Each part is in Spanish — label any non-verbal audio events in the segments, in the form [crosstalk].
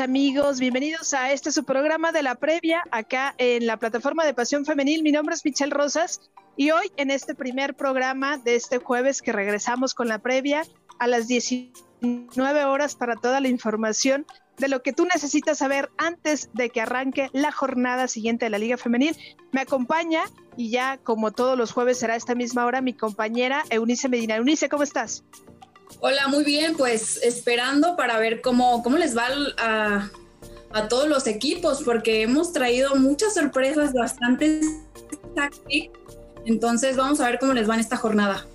amigos, bienvenidos a este su programa de la previa acá en la plataforma de Pasión Femenil. Mi nombre es Michelle Rosas y hoy en este primer programa de este jueves que regresamos con la previa a las 19 horas para toda la información de lo que tú necesitas saber antes de que arranque la jornada siguiente de la Liga Femenil. Me acompaña y ya como todos los jueves será esta misma hora mi compañera Eunice Medina. Eunice, ¿cómo estás? Hola, muy bien, pues esperando para ver cómo, cómo les va a, a todos los equipos, porque hemos traído muchas sorpresas, bastante entonces vamos a ver cómo les va en esta jornada.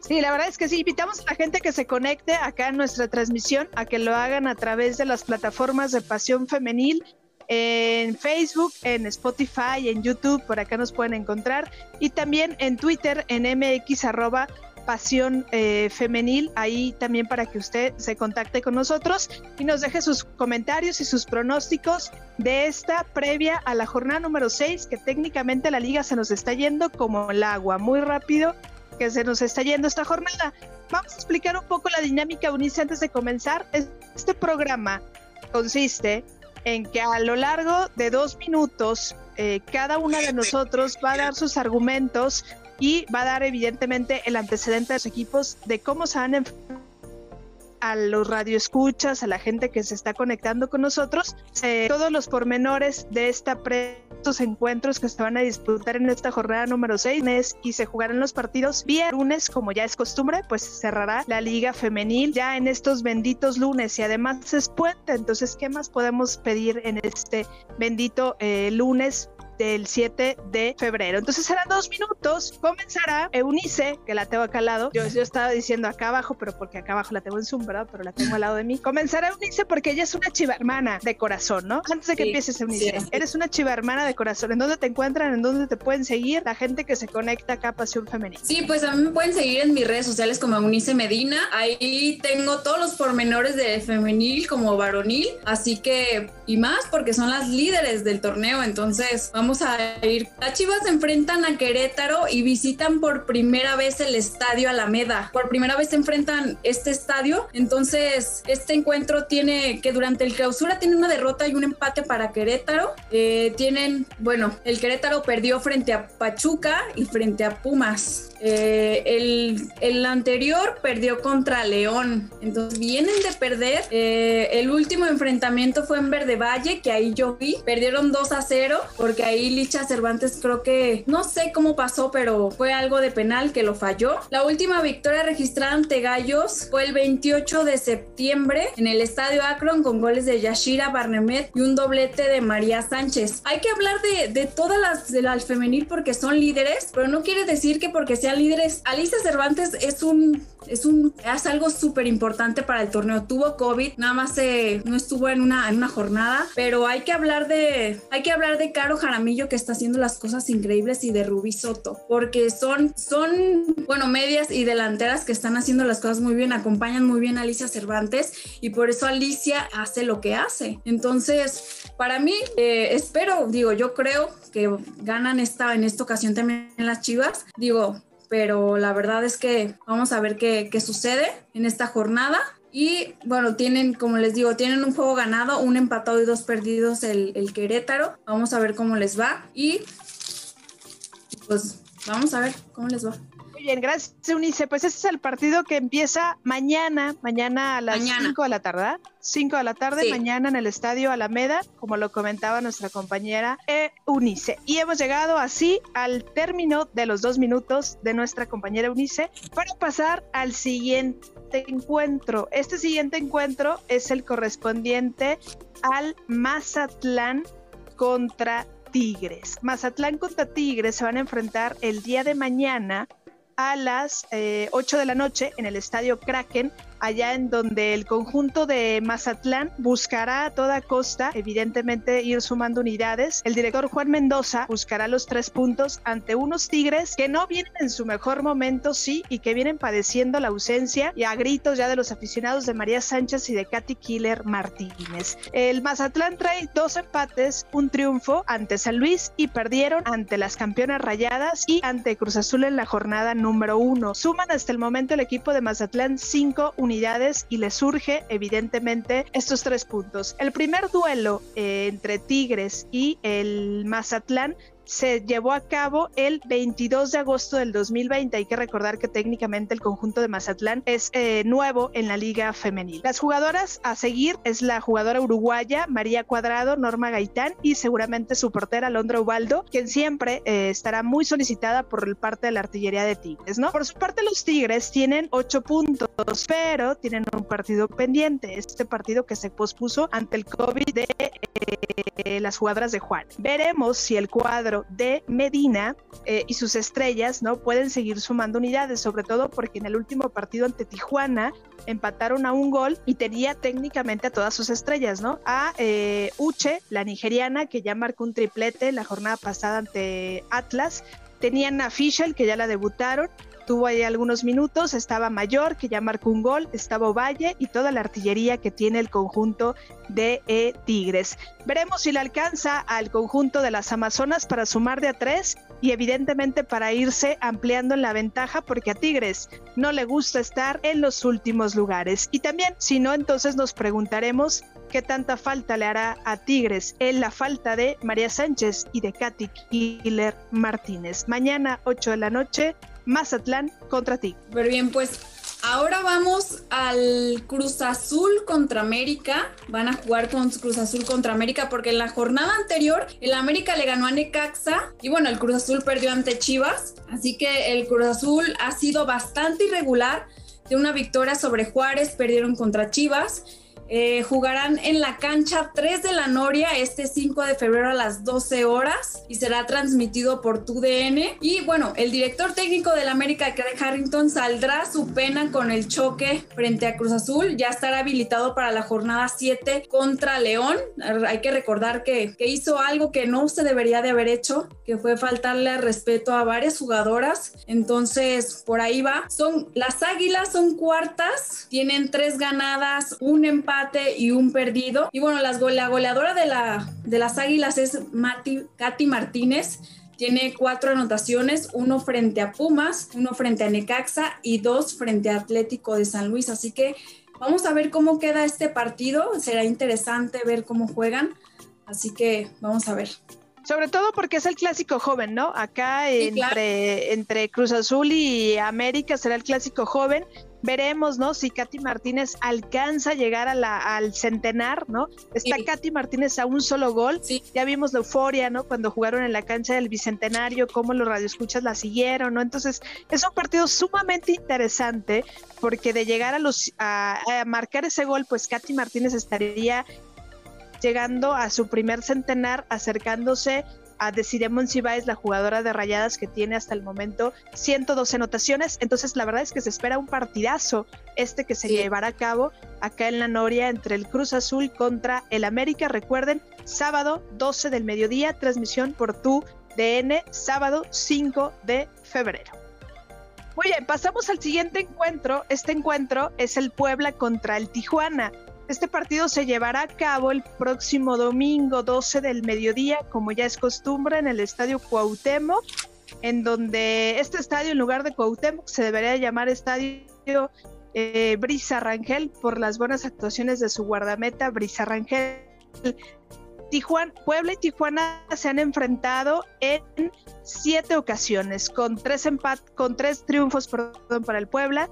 Sí, la verdad es que sí, invitamos a la gente que se conecte acá en nuestra transmisión, a que lo hagan a través de las plataformas de Pasión Femenil, en Facebook, en Spotify, en YouTube, por acá nos pueden encontrar, y también en Twitter, en mx arroba Pasión eh, Femenil, ahí también para que usted se contacte con nosotros y nos deje sus comentarios y sus pronósticos de esta previa a la jornada número 6, que técnicamente la liga se nos está yendo como el agua, muy rápido que se nos está yendo esta jornada. Vamos a explicar un poco la dinámica Unice antes de comenzar. Este programa consiste en que a lo largo de dos minutos eh, cada una de nosotros va a dar sus argumentos y va a dar evidentemente el antecedente de los equipos de cómo se van a los radioescuchas, a la gente que se está conectando con nosotros, todos los pormenores de estos encuentros que se van a disputar en esta jornada número 6 y se jugarán los partidos vía lunes, como ya es costumbre, pues cerrará la liga femenil ya en estos benditos lunes y además es puente, entonces, ¿qué más podemos pedir en este bendito eh, lunes del 7 de febrero. Entonces serán dos minutos. Comenzará Eunice, que la tengo acá al lado. Yo, yo estaba diciendo acá abajo, pero porque acá abajo la tengo en Zoom, ¿verdad? Pero la tengo al lado de mí. Comenzará Eunice porque ella es una chiva hermana de corazón, ¿no? Antes de que empieces, Eunice, eres una chiva hermana de corazón. ¿En dónde te encuentran? ¿En dónde te pueden seguir la gente que se conecta acá a Pasión Femenina? Sí, pues a mí me pueden seguir en mis redes sociales como Eunice Medina. Ahí tengo todos los pormenores de femenil como varonil. Así que, y más porque son las líderes del torneo. Entonces, vamos a ir. Las Chivas se enfrentan a Querétaro y visitan por primera vez el estadio Alameda. Por primera vez se enfrentan este estadio. Entonces, este encuentro tiene que durante el clausura tiene una derrota y un empate para Querétaro. Eh, tienen, bueno, el Querétaro perdió frente a Pachuca y frente a Pumas. Eh, el, el, anterior perdió contra León. Entonces vienen de perder. Eh, el último enfrentamiento fue en Verde Valle, que ahí yo vi. Perdieron 2 a 0 porque ahí Licha Cervantes creo que no sé cómo pasó, pero fue algo de penal que lo falló. La última victoria registrada ante Gallos fue el 28 de septiembre en el Estadio Akron con goles de Yashira Barnemet y un doblete de María Sánchez. Hay que hablar de, de todas las del al femenil porque son líderes, pero no quiere decir que porque líderes. Alicia Cervantes es un es un es algo súper importante para el torneo. Tuvo COVID, nada más se, no estuvo en una, en una jornada, pero hay que hablar de hay que hablar de Caro Jaramillo que está haciendo las cosas increíbles y de Rubí Soto, porque son son bueno, medias y delanteras que están haciendo las cosas muy bien, acompañan muy bien a Alicia Cervantes y por eso Alicia hace lo que hace. Entonces, para mí eh, espero, digo, yo creo que ganan esta en esta ocasión también las Chivas. Digo, pero la verdad es que vamos a ver qué, sucede en esta jornada. Y bueno, tienen, como les digo, tienen un juego ganado, un empatado y dos perdidos el, el Querétaro. Vamos a ver cómo les va. Y pues vamos a ver cómo les va bien, gracias, Unice. Pues ese es el partido que empieza mañana, mañana a las 5 de la tarde. 5 de la tarde, mañana en el Estadio Alameda, como lo comentaba nuestra compañera Eunice. Y hemos llegado así al término de los dos minutos de nuestra compañera Eunice para pasar al siguiente encuentro. Este siguiente encuentro es el correspondiente al Mazatlán contra Tigres. Mazatlán contra Tigres se van a enfrentar el día de mañana a las 8 eh, de la noche en el estadio Kraken allá en donde el conjunto de Mazatlán buscará a toda costa, evidentemente, ir sumando unidades. El director Juan Mendoza buscará los tres puntos ante unos Tigres que no vienen en su mejor momento, sí, y que vienen padeciendo la ausencia y a gritos ya de los aficionados de María Sánchez y de Katy Killer Martínez. El Mazatlán trae dos empates, un triunfo ante San Luis y perdieron ante las campeonas rayadas y ante Cruz Azul en la jornada número uno. Suman hasta el momento el equipo de Mazatlán cinco unidades y le surge evidentemente estos tres puntos. El primer duelo eh, entre Tigres y el Mazatlán se llevó a cabo el 22 de agosto del 2020. Hay que recordar que técnicamente el conjunto de Mazatlán es eh, nuevo en la liga femenil. Las jugadoras a seguir es la jugadora uruguaya María Cuadrado, Norma Gaitán y seguramente su portera Londra Ubaldo, quien siempre eh, estará muy solicitada por parte de la artillería de Tigres, ¿no? Por su parte los Tigres tienen ocho puntos, pero tienen un partido pendiente, este partido que se pospuso ante el COVID de eh, las jugadoras de Juan. Veremos si el cuadro de Medina eh, y sus estrellas no pueden seguir sumando unidades, sobre todo porque en el último partido ante Tijuana empataron a un gol y tenía técnicamente a todas sus estrellas, ¿no? A eh, Uche, la nigeriana, que ya marcó un triplete la jornada pasada ante Atlas. Tenían a Fischel, que ya la debutaron, tuvo ahí algunos minutos, estaba Mayor, que ya marcó un gol, estaba Ovalle y toda la artillería que tiene el conjunto de e Tigres. Veremos si le alcanza al conjunto de las Amazonas para sumar de a tres y evidentemente para irse ampliando en la ventaja porque a Tigres no le gusta estar en los últimos lugares. Y también, si no, entonces nos preguntaremos qué tanta falta le hará a Tigres en la falta de María Sánchez y de Katy Killer Martínez. Mañana 8 de la noche, Mazatlán contra ti. Pero bien, pues ahora vamos al Cruz Azul contra América. Van a jugar con Cruz Azul contra América porque en la jornada anterior el América le ganó a Necaxa y bueno, el Cruz Azul perdió ante Chivas. Así que el Cruz Azul ha sido bastante irregular. De una victoria sobre Juárez, perdieron contra Chivas eh, jugarán en la cancha 3 de la Noria este 5 de febrero a las 12 horas y será transmitido por TUDN. Y bueno, el director técnico del América, Craig Harrington, saldrá su pena con el choque frente a Cruz Azul. Ya estará habilitado para la jornada 7 contra León. Hay que recordar que, que hizo algo que no se debería de haber hecho, que fue faltarle respeto a varias jugadoras. Entonces, por ahí va. Son las Águilas, son cuartas, tienen tres ganadas, un empate y un perdido. Y bueno, las la goleadora de, la, de las Águilas es Mati, Katy Martínez. Tiene cuatro anotaciones, uno frente a Pumas, uno frente a Necaxa y dos frente a Atlético de San Luis. Así que vamos a ver cómo queda este partido. Será interesante ver cómo juegan. Así que vamos a ver. Sobre todo porque es el clásico joven, ¿no? Acá entre, entre Cruz Azul y América será el clásico joven veremos, ¿no? Si Katy Martínez alcanza a llegar a la, al centenar, ¿no? Está Katy Martínez a un solo gol. Sí. Ya vimos la euforia, ¿no? Cuando jugaron en la cancha del Bicentenario, cómo los radioescuchas la siguieron, ¿no? Entonces, es un partido sumamente interesante porque de llegar a los a, a marcar ese gol, pues Katy Martínez estaría llegando a su primer centenar, acercándose a Desiree Monsiváis, la jugadora de Rayadas que tiene hasta el momento 112 anotaciones. Entonces, la verdad es que se espera un partidazo este que se llevará a cabo acá en la Noria entre el Cruz Azul contra el América. Recuerden, sábado 12 del mediodía, transmisión por tu DN, sábado 5 de febrero. Muy bien, pasamos al siguiente encuentro. Este encuentro es el Puebla contra el Tijuana. Este partido se llevará a cabo el próximo domingo 12 del mediodía, como ya es costumbre, en el Estadio Cuauhtémoc, en donde este estadio, en lugar de Cuauhtémoc, se debería llamar Estadio eh, Brisa Rangel por las buenas actuaciones de su guardameta Brisa Rangel. Tijuana, Puebla y Tijuana se han enfrentado en siete ocasiones, con tres, empat con tres triunfos para el Puebla,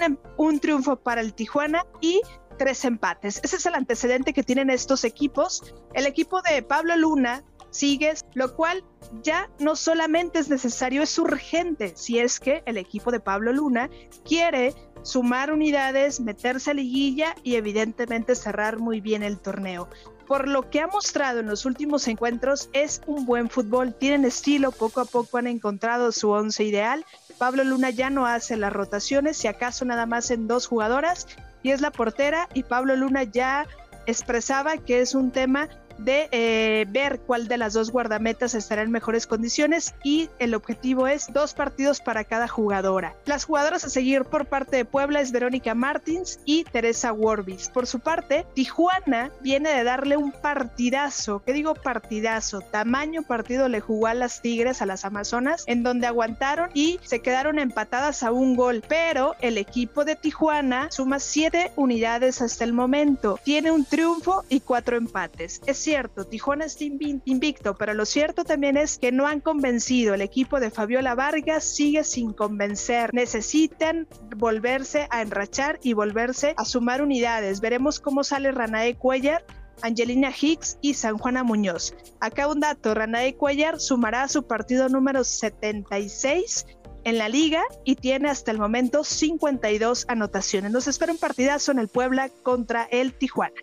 em, un triunfo para el Tijuana y tres empates. Ese es el antecedente que tienen estos equipos. El equipo de Pablo Luna sigue, lo cual ya no solamente es necesario, es urgente si es que el equipo de Pablo Luna quiere sumar unidades, meterse a liguilla y evidentemente cerrar muy bien el torneo. Por lo que ha mostrado en los últimos encuentros es un buen fútbol, tienen estilo, poco a poco han encontrado su once ideal. Pablo Luna ya no hace las rotaciones, si acaso nada más en dos jugadoras y es la portera y Pablo Luna ya expresaba que es un tema de eh, ver cuál de las dos guardametas estará en mejores condiciones y el objetivo es dos partidos para cada jugadora. Las jugadoras a seguir por parte de Puebla es Verónica Martins y Teresa Warbis. Por su parte, Tijuana viene de darle un partidazo, ¿qué digo partidazo? Tamaño partido le jugó a las Tigres, a las Amazonas, en donde aguantaron y se quedaron empatadas a un gol, pero el equipo de Tijuana suma siete unidades hasta el momento, tiene un triunfo y cuatro empates. Es cierto, Tijuana está invicto, pero lo cierto también es que no han convencido. El equipo de Fabiola Vargas sigue sin convencer. Necesitan volverse a enrachar y volverse a sumar unidades. Veremos cómo sale Ranae Cuellar Angelina Hicks y San Juana Muñoz. Acá un dato, Ranae Cuellar sumará su partido número 76 en la liga y tiene hasta el momento 52 anotaciones. Nos espera un partidazo en el Puebla contra el Tijuana.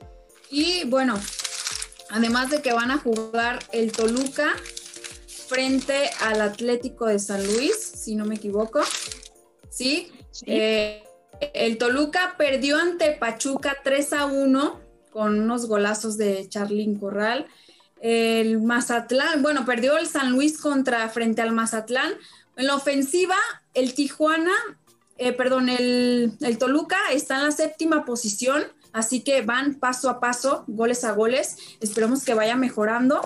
Y bueno, además de que van a jugar el Toluca frente al Atlético de San Luis, si no me equivoco. Sí. Eh, el Toluca perdió ante Pachuca 3 a 1 con unos golazos de Charlín Corral. El Mazatlán, bueno, perdió el San Luis contra frente al Mazatlán. En la ofensiva, el Tijuana, eh, perdón, el, el Toluca está en la séptima posición Así que van paso a paso, goles a goles. Esperemos que vaya mejorando.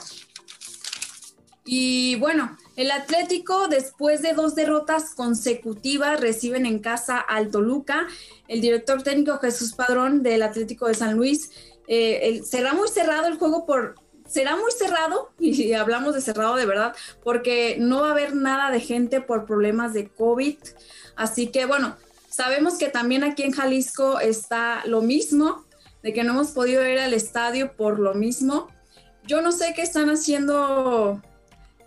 Y bueno, el Atlético, después de dos derrotas consecutivas, reciben en casa al Toluca. El director técnico Jesús Padrón del Atlético de San Luis. Eh, será muy cerrado el juego por... Será muy cerrado, [laughs] y hablamos de cerrado de verdad, porque no va a haber nada de gente por problemas de COVID. Así que bueno, Sabemos que también aquí en Jalisco está lo mismo, de que no hemos podido ir al estadio por lo mismo. Yo no sé qué están haciendo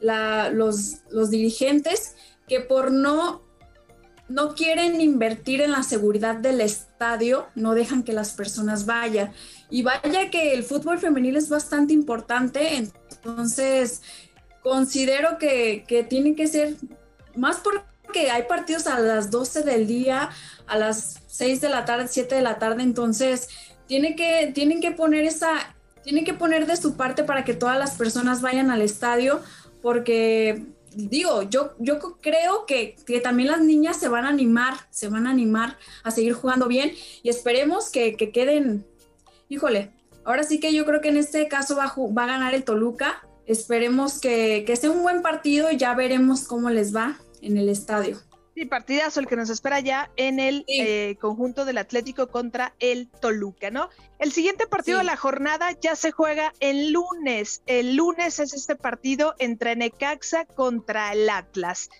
los, dirigentes que por no, no quieren invertir en la seguridad del estadio, no dejan que las personas vayan. Y vaya que el fútbol femenil es bastante importante, entonces considero que, que tiene que ser más por que hay partidos a las 12 del día, a las 6 de la tarde, 7 de la tarde, entonces tiene que, tienen que poner esa, tienen que poner de su parte para que todas las personas vayan al estadio, porque digo, yo, yo creo que, que, también las niñas se van a animar, se van a animar a seguir jugando bien y esperemos que, que queden, híjole, ahora sí que yo creo que en este caso va, va a ganar el Toluca. Esperemos que, que sea un buen partido y ya veremos cómo les va en el estadio. Sí, partidazo el que nos espera ya en el eh, conjunto del Atlético contra el Toluca, ¿no? El siguiente partido de la jornada ya se juega el lunes. El lunes es este partido entre Necaxa contra el Atlas.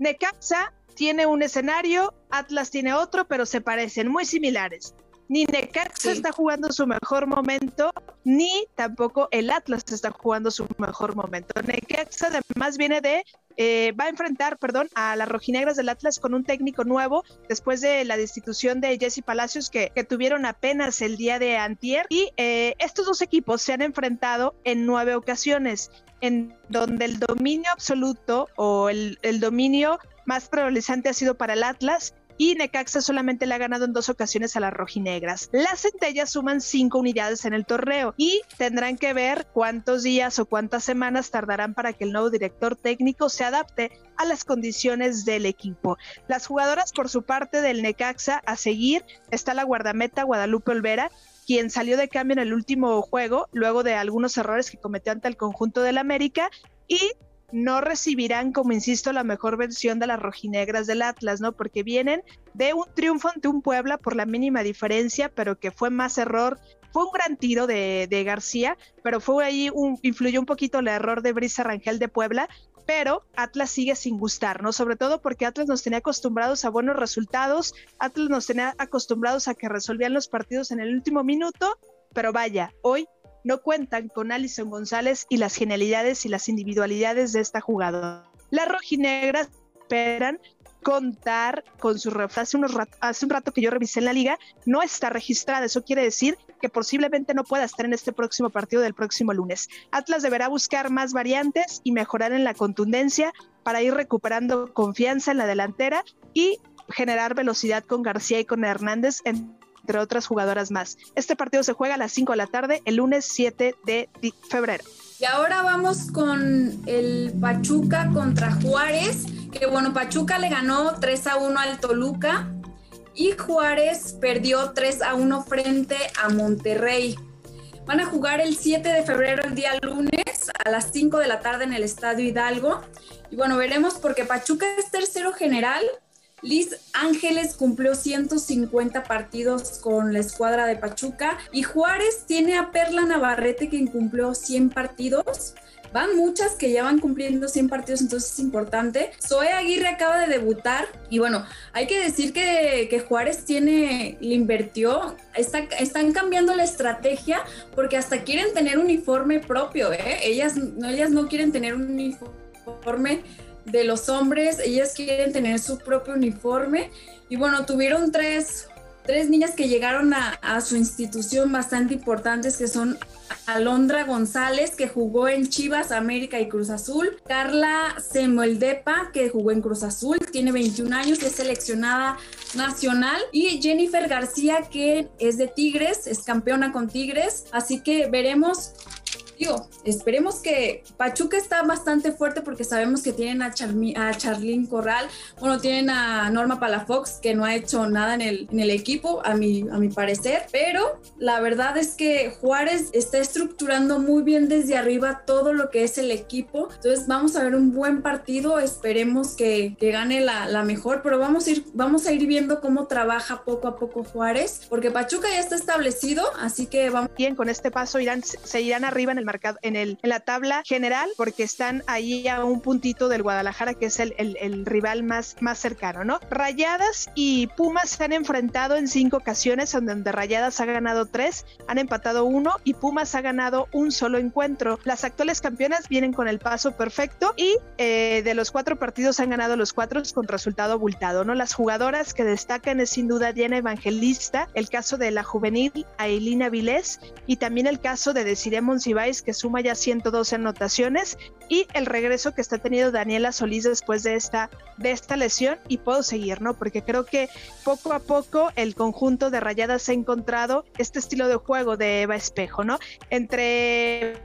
Necaxa tiene un escenario, Atlas tiene otro, pero se parecen, muy similares. Ni Necaxa está jugando su mejor momento, ni tampoco el Atlas está jugando su mejor momento. Necaxa además viene de eh, va a enfrentar, perdón, a las rojinegras del Atlas con un técnico nuevo después de la destitución de Jesse Palacios que, tuvieron apenas el día de antier. Y eh, estos dos equipos se han enfrentado en nueve ocasiones, en donde el dominio absoluto o el, el dominio más prevaleciente ha sido para el Atlas y Necaxa solamente le ha ganado en dos ocasiones a las rojinegras. Las centellas suman cinco unidades en el torneo y tendrán que ver cuántos días o cuántas semanas tardarán para que el nuevo director técnico se adapte a las condiciones del equipo. Las jugadoras por su parte del Necaxa a seguir está la guardameta Guadalupe Olvera, quien salió de cambio en el último juego luego de algunos errores que cometió ante el conjunto del América y no recibirán, como insisto, la mejor versión de las rojinegras del Atlas, ¿no? Porque vienen de un triunfo ante un Puebla por la mínima diferencia, pero que fue más error. Fue un gran tiro de, García, pero fue ahí influyó un poquito el error de Brisa Rangel de Puebla, pero Atlas sigue sin gustar, ¿no? Sobre todo porque Atlas nos tenía acostumbrados a buenos resultados, Atlas nos tenía acostumbrados a que resolvían los partidos en el último minuto, pero vaya, hoy no cuentan con Alison González y las genialidades y las individualidades de esta jugadora. Las rojinegras esperan contar con su unos hace un rato que yo revisé en la liga, no está registrada. Eso quiere decir que posiblemente no pueda estar en este próximo partido del próximo lunes. Atlas deberá buscar más variantes y mejorar en la contundencia para ir recuperando confianza en la delantera y generar velocidad con García y con Hernández en entre otras jugadoras más. Este partido se juega a las 5 de la tarde el lunes 7 de febrero. Y ahora vamos con el Pachuca contra Juárez, que bueno, Pachuca le ganó 3 a 1 al Toluca y Juárez perdió 3 a 1 frente a Monterrey. Van a jugar el 7 de febrero, el día lunes, a las 5 de la tarde en el Estadio Hidalgo. Y bueno, veremos porque Pachuca es tercero general Liz Ángeles cumplió 150 partidos con la escuadra de Pachuca y Juárez tiene a Perla Navarrete que cumplió 100 partidos. Van muchas que ya van cumpliendo 100 partidos, entonces es importante. Zoe Aguirre acaba de debutar y bueno, hay que decir que, Juárez tiene, le invirtió, están cambiando la estrategia porque hasta quieren tener uniforme propio, ¿eh? Ellas, ellas no quieren tener un uniforme de los hombres, ellas quieren tener su propio uniforme y bueno, tuvieron tres, niñas que llegaron a, su institución bastante importantes que son Alondra González, que jugó en Chivas, América y Cruz Azul. Carla Semueldepa, que jugó en Cruz Azul, tiene 21 años, es seleccionada nacional. Y Jennifer García, que es de Tigres, es campeona con Tigres. Así que veremos digo, esperemos que Pachuca está bastante fuerte porque sabemos que tienen a, a Charlín Corral, bueno, tienen a Norma Palafox que no ha hecho nada en el, en el equipo, a mi, a mi parecer, pero la verdad es que Juárez está estructurando muy bien desde arriba todo lo que es el equipo, entonces vamos a ver un buen partido, esperemos que, que gane la, la, mejor, pero vamos a, ir, vamos a ir viendo cómo trabaja poco a poco Juárez, porque Pachuca ya está establecido, así que vamos. Bien, con este paso irán, se irán arriba en el en, el, en la tabla general porque están ahí a un puntito del Guadalajara que es el, el, rival más, más cercano, ¿no? Rayadas y Pumas se han enfrentado en cinco ocasiones donde Rayadas ha ganado tres, han empatado uno y Pumas ha ganado un solo encuentro. Las actuales campeonas vienen con el paso perfecto y eh, de los cuatro partidos han ganado los cuatro con resultado abultado, ¿no? Las jugadoras que destacan es sin duda Diana Evangelista, el caso de la juvenil Ailina Vilés y también el caso de Desiree Monsiváis que suma ya 112 anotaciones y el regreso que está teniendo Daniela Solís después de esta, de esta lesión y puedo seguir, ¿no? Porque creo que poco a poco el conjunto de Rayadas ha encontrado este estilo de juego de Eva Espejo, ¿no? Entre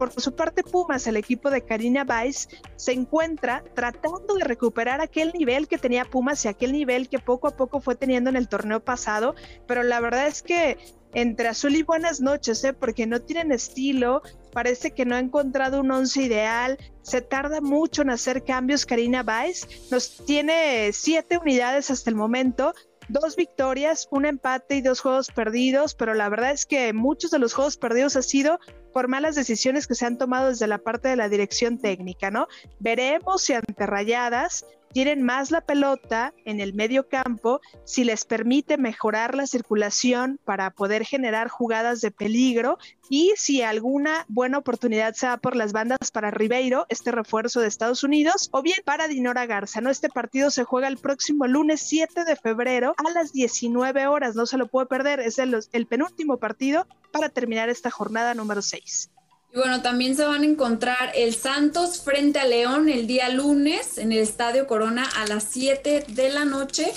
por su parte, Pumas, el equipo de Karina Weiss, se encuentra tratando de recuperar aquel nivel que tenía Pumas y aquel nivel que poco a poco fue teniendo en el torneo pasado, pero la verdad es que entre azul y buenas noches, ¿eh? porque no tienen estilo, parece que no ha encontrado un once ideal, se tarda mucho en hacer cambios. Karina Baez nos tiene siete unidades hasta el momento, dos victorias, un empate y dos juegos perdidos, pero la verdad es que muchos de los juegos perdidos ha sido por malas decisiones que se han tomado desde la parte de la dirección técnica, ¿no? Veremos si ante rayadas tienen más la pelota en el medio campo, si les permite mejorar la circulación para poder generar jugadas de peligro y si alguna buena oportunidad se da por las bandas para Ribeiro, este refuerzo de Estados Unidos, o bien para Dinora Garza. ¿no? Este partido se juega el próximo lunes 7 de febrero a las 19 horas, no se lo puede perder, es el, el penúltimo partido para terminar esta jornada número 6. Y bueno, también se van a encontrar el Santos frente a León el día lunes en el Estadio Corona a las 7 de la noche,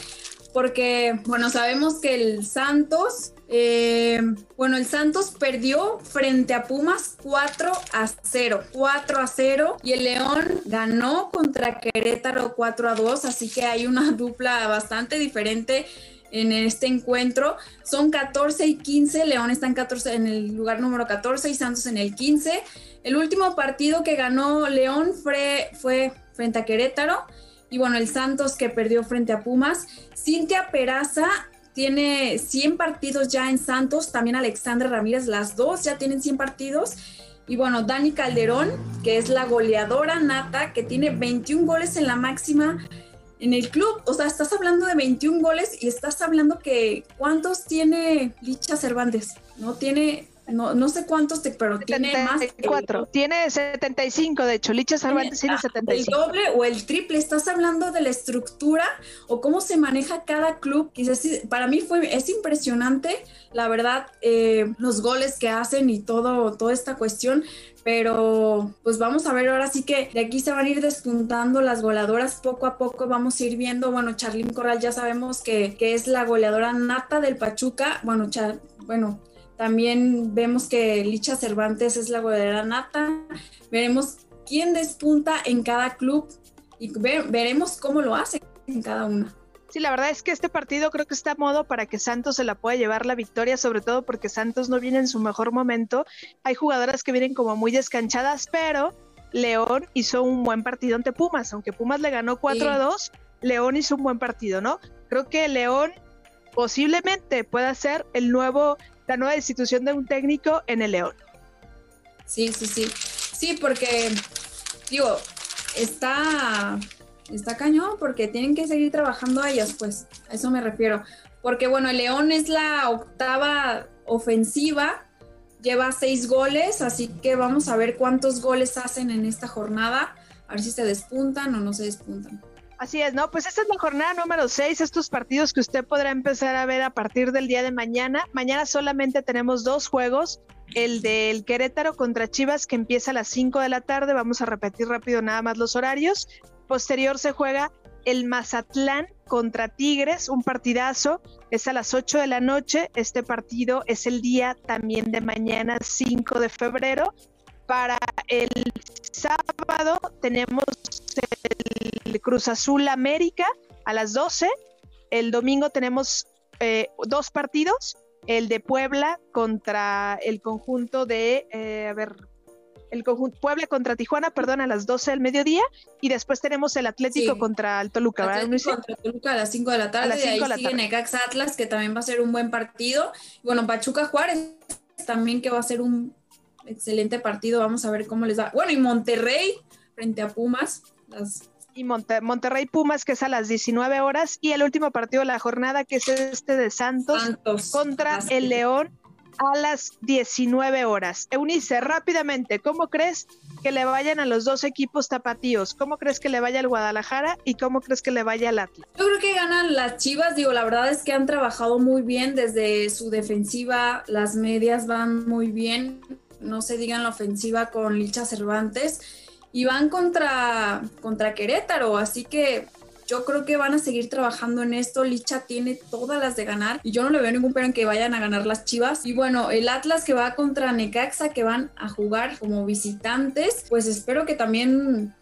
porque, bueno, sabemos que el Santos, eh, bueno, el Santos perdió frente a Pumas 4 a 0, 4 a 0, y el León ganó contra Querétaro 4 a 2, así que hay una [laughs] dupla bastante diferente en este encuentro. Son 14 y 15, León está en, 14, en el lugar número 14 y Santos en el 15. El último partido que ganó León fue, fue frente a Querétaro y bueno, el Santos que perdió frente a Pumas. Cintia Peraza tiene 100 partidos ya en Santos, también Alexandra Ramírez, las dos ya tienen 100 partidos. Y bueno, Dani Calderón, que es la goleadora nata, que tiene 21 goles en la máxima en el club. O sea, estás hablando de 21 goles y estás hablando que ¿cuántos tiene Licha Cervantes? No tiene no, no sé cuántos, pero tiene más. tiene 75, de hecho, Licha Cervantes tiene, 75. El doble o el triple, estás hablando de la estructura o cómo se maneja cada club. Quizás para mí fue, es impresionante, la verdad, eh, los goles que hacen y todo, toda esta cuestión pero pues vamos a ver ahora sí que de aquí se van a ir despuntando las goleadoras poco a poco, vamos a ir viendo, bueno, Charlín Corral ya sabemos que, que es la goleadora nata del Pachuca, bueno, Char, bueno, también vemos que Licha Cervantes es la goleadora nata. Veremos quién despunta en cada club y veremos cómo lo hace en cada una. Sí, la verdad es que este partido creo que está a modo para que Santos se la pueda llevar la victoria, sobre todo porque Santos no viene en su mejor momento. Hay jugadoras que vienen como muy descanchadas, pero León hizo un buen partido ante Pumas, aunque Pumas le ganó 4 a 2, León hizo un buen partido, ¿no? Creo que León posiblemente pueda ser el nuevo la nueva institución de un técnico en el León. Sí, sí, sí. Sí, porque, digo, está, está cañón porque tienen que seguir trabajando ellas, pues, a eso me refiero. Porque, bueno, el León es la octava ofensiva, lleva seis goles, así que vamos a ver cuántos goles hacen en esta jornada, a ver si se despuntan o no se despuntan. Así es, ¿no? Pues esta es la jornada número 6, estos partidos que usted podrá empezar a ver a partir del día de mañana. Mañana solamente tenemos dos juegos, el del Querétaro contra Chivas que empieza a las 5 de la tarde, vamos a repetir rápido nada más los horarios. Posterior se juega el Mazatlán contra Tigres, un partidazo, es a las 8 de la noche, este partido es el día también de mañana 5 de febrero. Para el sábado tenemos el Cruz Azul América a las 12. El domingo tenemos eh, dos partidos, el de Puebla contra el conjunto de, eh, a ver, el conjunto Puebla contra Tijuana, perdón, a las 12 del mediodía, y después tenemos el Atlético contra el Toluca, Atlético contra Toluca a las 5 de la tarde, a las 5 de la tarde. Necaxa Atlas, que también va a ser un buen partido. Bueno, Pachuca Juárez también que va a ser un excelente partido, vamos a ver cómo les va. Bueno, y Monterrey frente a Pumas, las y Monterrey Pumas, que es a las 19 horas, y el último partido de la jornada, que es este de Santos, contra el León a las 19 horas. Eunice, rápidamente, ¿cómo crees que le vayan a los dos equipos tapatíos? ¿Cómo crees que le vaya al Guadalajara y cómo crees que le vaya al Atlas? Yo creo que ganan las Chivas, digo, la verdad es que han trabajado muy bien desde su defensiva, las medias van muy bien, no se digan la ofensiva con Licha Cervantes y van contra, contra Querétaro, así que yo creo que van a seguir trabajando en esto. Licha tiene todas las de ganar y yo no le veo ningún pero en que vayan a ganar las Chivas. Y bueno, el Atlas que va contra Necaxa, que van a jugar como visitantes, pues espero que también,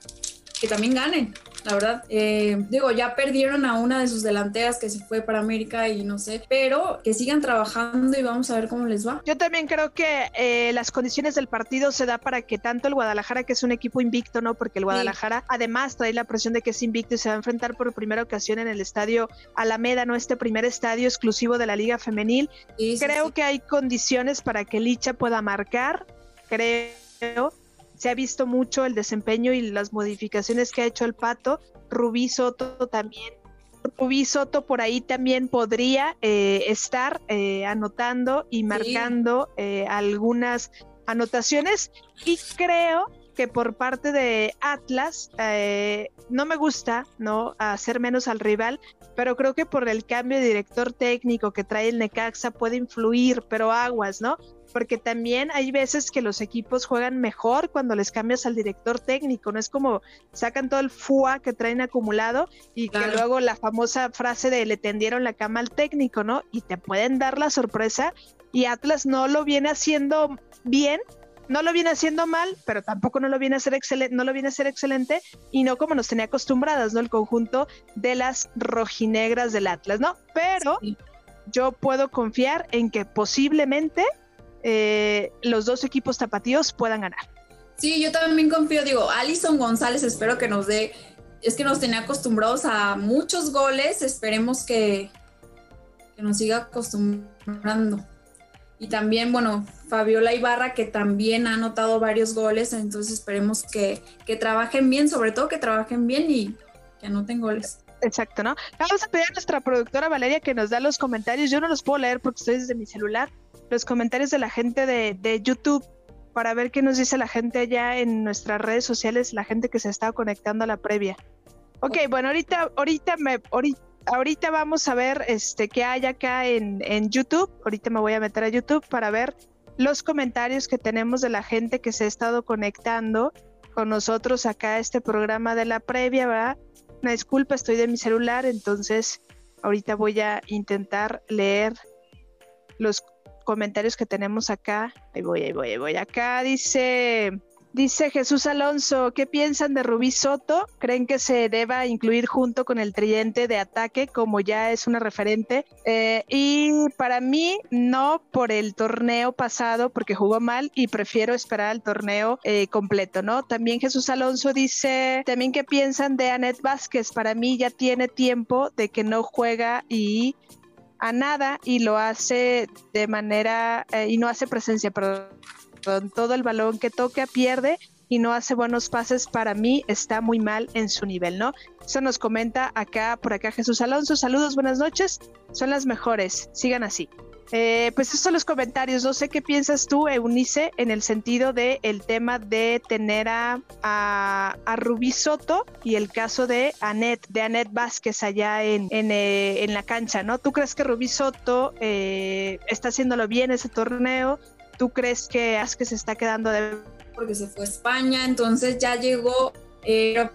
que también ganen la verdad. Eh, digo, ya perdieron a una de sus delanteras que se fue para América y no sé, pero que sigan trabajando y vamos a ver cómo les va. Yo también creo que eh, las condiciones del partido se da para que tanto el Guadalajara, que es un equipo invicto, ¿no? Porque el Guadalajara además trae la presión de que es invicto y se va a enfrentar por primera ocasión en el estadio Alameda, ¿no? Este primer estadio exclusivo de la Liga Femenil. creo que hay condiciones para que Licha pueda marcar, creo se ha visto mucho el desempeño y las modificaciones que ha hecho el Pato. Rubí Soto también. Rubí Soto por ahí también podría eh, estar eh, anotando y marcando eh, algunas anotaciones y creo que por parte de Atlas no me gusta no hacer menos al rival pero creo que por el cambio de director técnico que trae el Necaxa puede influir pero aguas no porque también hay veces que los equipos juegan mejor cuando les cambias al director técnico, no es como sacan todo el FUA que traen acumulado y que luego la famosa frase de le tendieron la cama al técnico, ¿no? Y te pueden dar la sorpresa y Atlas no lo viene haciendo bien, no lo viene haciendo mal, pero tampoco no lo viene a hacer excelente, no lo viene a hacer excelente y no como nos tenía acostumbradas, ¿no? El conjunto de las rojinegras del Atlas, ¿no? Pero yo puedo confiar en que posiblemente eh, los dos equipos tapatíos puedan ganar. Sí, yo también confío, digo, Alison González espero que nos dé, es que nos tenía acostumbrados a muchos goles, esperemos que, que nos siga acostumbrando. Y también, bueno, Fabiola Ibarra, que también ha anotado varios goles, entonces esperemos que, que trabajen bien, sobre todo que trabajen bien y que anoten goles. Exacto, ¿no? Vamos a pedir a nuestra productora Valeria que nos da los comentarios. Yo no los puedo leer porque estoy desde mi celular. Los comentarios de la gente de, de YouTube para ver qué nos dice la gente allá en nuestras redes sociales, la gente que se está conectando a la previa. Ok, bueno, ahorita, ahorita me, ahorita, vamos a ver este qué hay acá en, en YouTube. Ahorita me voy a meter a YouTube para ver los comentarios que tenemos de la gente que se ha estado conectando con nosotros acá a este programa de la previa, ¿verdad? Una disculpa, estoy de mi celular, entonces ahorita voy a intentar leer los comentarios que tenemos acá. Ahí voy, ahí voy, ahí voy. Acá dice Dice Jesús Alonso, ¿qué piensan de Rubí Soto? ¿Creen que se deba incluir junto con el tridente de ataque como ya es una referente? Eh, y para mí no por el torneo pasado porque jugó mal y prefiero esperar al torneo eh, completo, ¿no? También Jesús Alonso dice, también qué piensan de Anet Vázquez, para mí ya tiene tiempo de que no juega y a nada y lo hace de manera eh, y no hace presencia, perdón todo el balón que toca pierde y no hace buenos pases, para mí está muy mal en su nivel, ¿no? Eso nos comenta acá, por acá Jesús Alonso. Saludos, buenas noches. Son las mejores. Sigan así. Eh, pues estos son los comentarios. No sé qué piensas tú, Eunice, en el sentido de el tema de tener a, a, Rubí Soto y el caso de Anet, de Anet Vázquez allá en, en, eh, en la cancha, ¿no? ¿Tú crees que Rubí Soto eh, está haciéndolo bien ese torneo? ¿Tú crees que que se está quedando de... Porque se fue a España, entonces ya llegó, eh,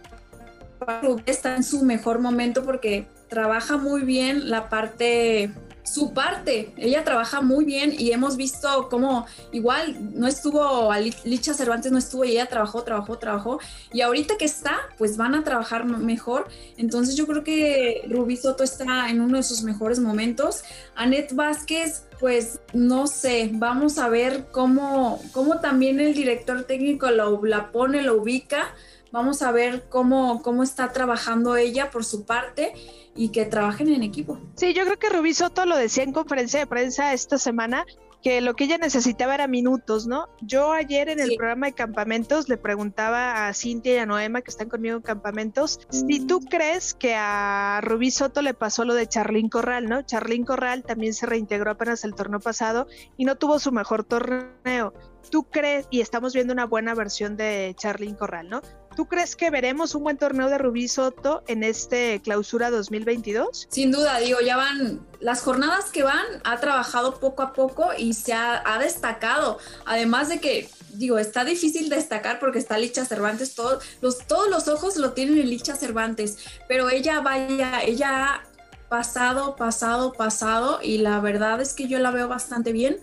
está en su mejor momento porque trabaja muy bien la parte su parte. Ella trabaja muy bien y hemos visto cómo igual no estuvo, Licha Cervantes no estuvo y ella trabajó, trabajó, trabajó. Y ahorita que está, pues van a trabajar mejor. Entonces yo creo que Rubí Soto está en uno de sus mejores momentos. Anet Vázquez, pues no sé, vamos a ver cómo, cómo también el director técnico la pone, lo ubica. Vamos a ver cómo, cómo está trabajando ella por su parte y que trabajen en equipo. Sí, yo creo que Rubí Soto lo decía en conferencia de prensa esta semana, que lo que ella necesitaba era minutos, ¿no? Yo ayer en el programa de campamentos le preguntaba a Cintia y a Noema, que están conmigo en campamentos, si tú crees que a Rubí Soto le pasó lo de Charlín Corral, ¿no? Charlín Corral también se reintegró apenas el torneo pasado y no tuvo su mejor torneo. ¿Tú crees, y estamos viendo una buena versión de Charlín Corral, ¿no? ¿Tú crees que veremos un buen torneo de Rubí Soto en este clausura 2022? Sin duda, digo, ya van las jornadas que van, ha trabajado poco a poco y se ha, destacado. Además de que, digo, está difícil destacar porque está Licha Cervantes, todos los, todos los ojos lo tienen en Licha Cervantes, pero ella vaya, ella ha pasado, pasado, pasado y la verdad es que yo la veo bastante bien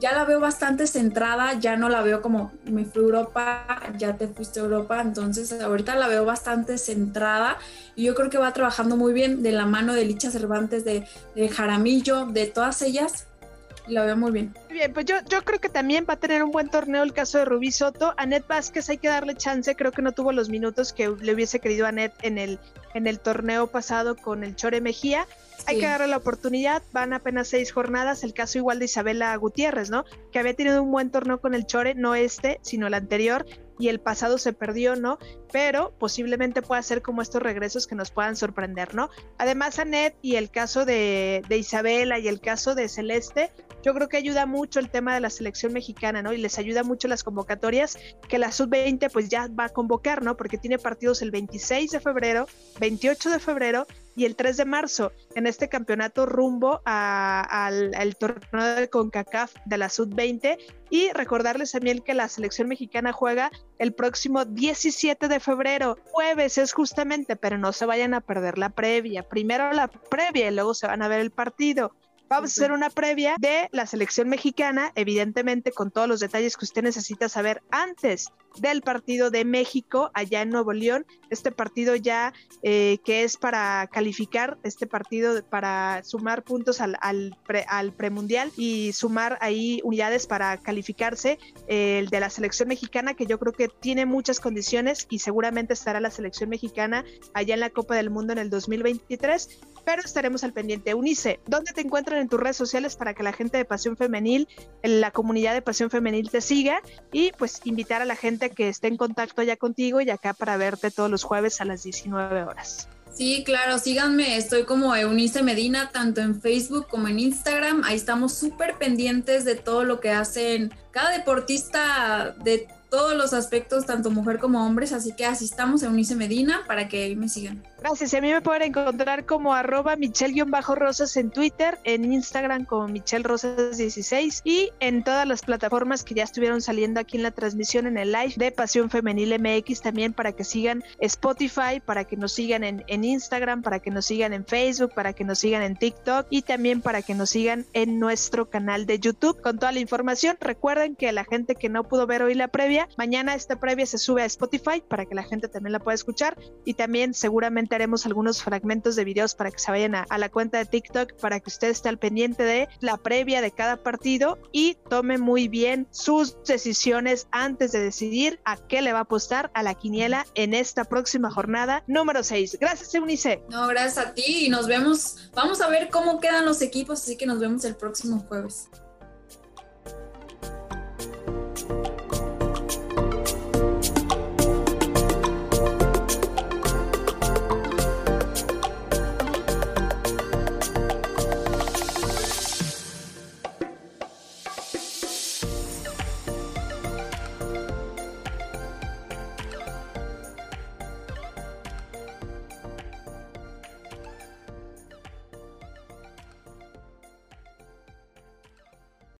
ya la veo bastante centrada, ya no la veo como me fui a Europa, ya te fuiste a Europa, entonces ahorita la veo bastante centrada y yo creo que va trabajando muy bien de la mano de Licha Cervantes, de, de Jaramillo, de todas ellas, la veo muy bien. Bien, pues yo, yo creo que también va a tener un buen torneo el caso de Rubí Soto. A Net Vázquez hay que darle chance, creo que no tuvo los minutos que le hubiese querido a Net en el, en el torneo pasado con el Chore Mejía. Hay que darle la oportunidad, van apenas seis jornadas, el caso igual de Isabela Gutiérrez, ¿no? Que había tenido un buen torneo con el Chore, no este, sino el anterior, y el pasado se perdió, ¿no? Pero posiblemente pueda ser como estos regresos que nos puedan sorprender, ¿no? Además, Anet y el caso de, de Isabela y el caso de Celeste, yo creo que ayuda mucho el tema de la selección mexicana, ¿no? Y les ayuda mucho las convocatorias que la sub-20 pues ya va a convocar, ¿no? Porque tiene partidos el 26 de febrero, 28 de febrero y el 3 de marzo en este campeonato rumbo al, torneo de CONCACAF de la Sub-20 y recordarles también que la selección mexicana juega el próximo 17 de febrero, jueves es justamente, pero no se vayan a perder la previa, primero la previa y luego se van a ver el partido. Vamos a hacer una previa de la selección mexicana, evidentemente con todos los detalles que usted necesita saber antes del partido de México allá en Nuevo León. Este partido ya eh, que es para calificar, este partido para sumar puntos al, al, al premundial y sumar ahí unidades para calificarse, eh, el de la selección mexicana, que yo creo que tiene muchas condiciones y seguramente estará la selección mexicana allá en la Copa del Mundo en el 2023 pero estaremos al pendiente. Unice, ¿dónde te en tus redes sociales para que la gente de Pasión Femenil, la comunidad de Pasión Femenil te siga y pues invitar a la gente que esté en contacto ya contigo y acá para verte todos los jueves a las 19 horas? Sí, claro, síganme, estoy como Eunice Medina, tanto en Facebook como en Instagram. Ahí estamos súper pendientes de todo lo que hacen cada deportista de todos los aspectos, tanto mujer como hombres, así que asistamos a Eunice Medina para que me sigan. Gracias. a mí me pueden encontrar como arroba michelle-rosas en Twitter, en Instagram como Michelle Rosas 16 y en todas las plataformas que ya estuvieron saliendo aquí en la transmisión en el live de Pasión Femenil MX también para que sigan Spotify, para que nos sigan en, Instagram, para que nos sigan en Facebook, para que nos sigan en TikTok y también para que nos sigan en nuestro canal de YouTube con toda la información. Recuerden que la gente que no pudo ver hoy la previa, mañana esta previa se sube a Spotify para que la gente también la pueda escuchar y también seguramente haremos algunos fragmentos de videos para que se vayan a, la cuenta de TikTok para que usted esté al pendiente de la previa de cada partido y tome muy bien sus decisiones antes de decidir a qué le va a apostar a la quiniela en esta próxima jornada número 6. Gracias, Eunice. No, gracias a ti y nos vemos. Vamos a ver cómo quedan los equipos, así que nos vemos el próximo jueves.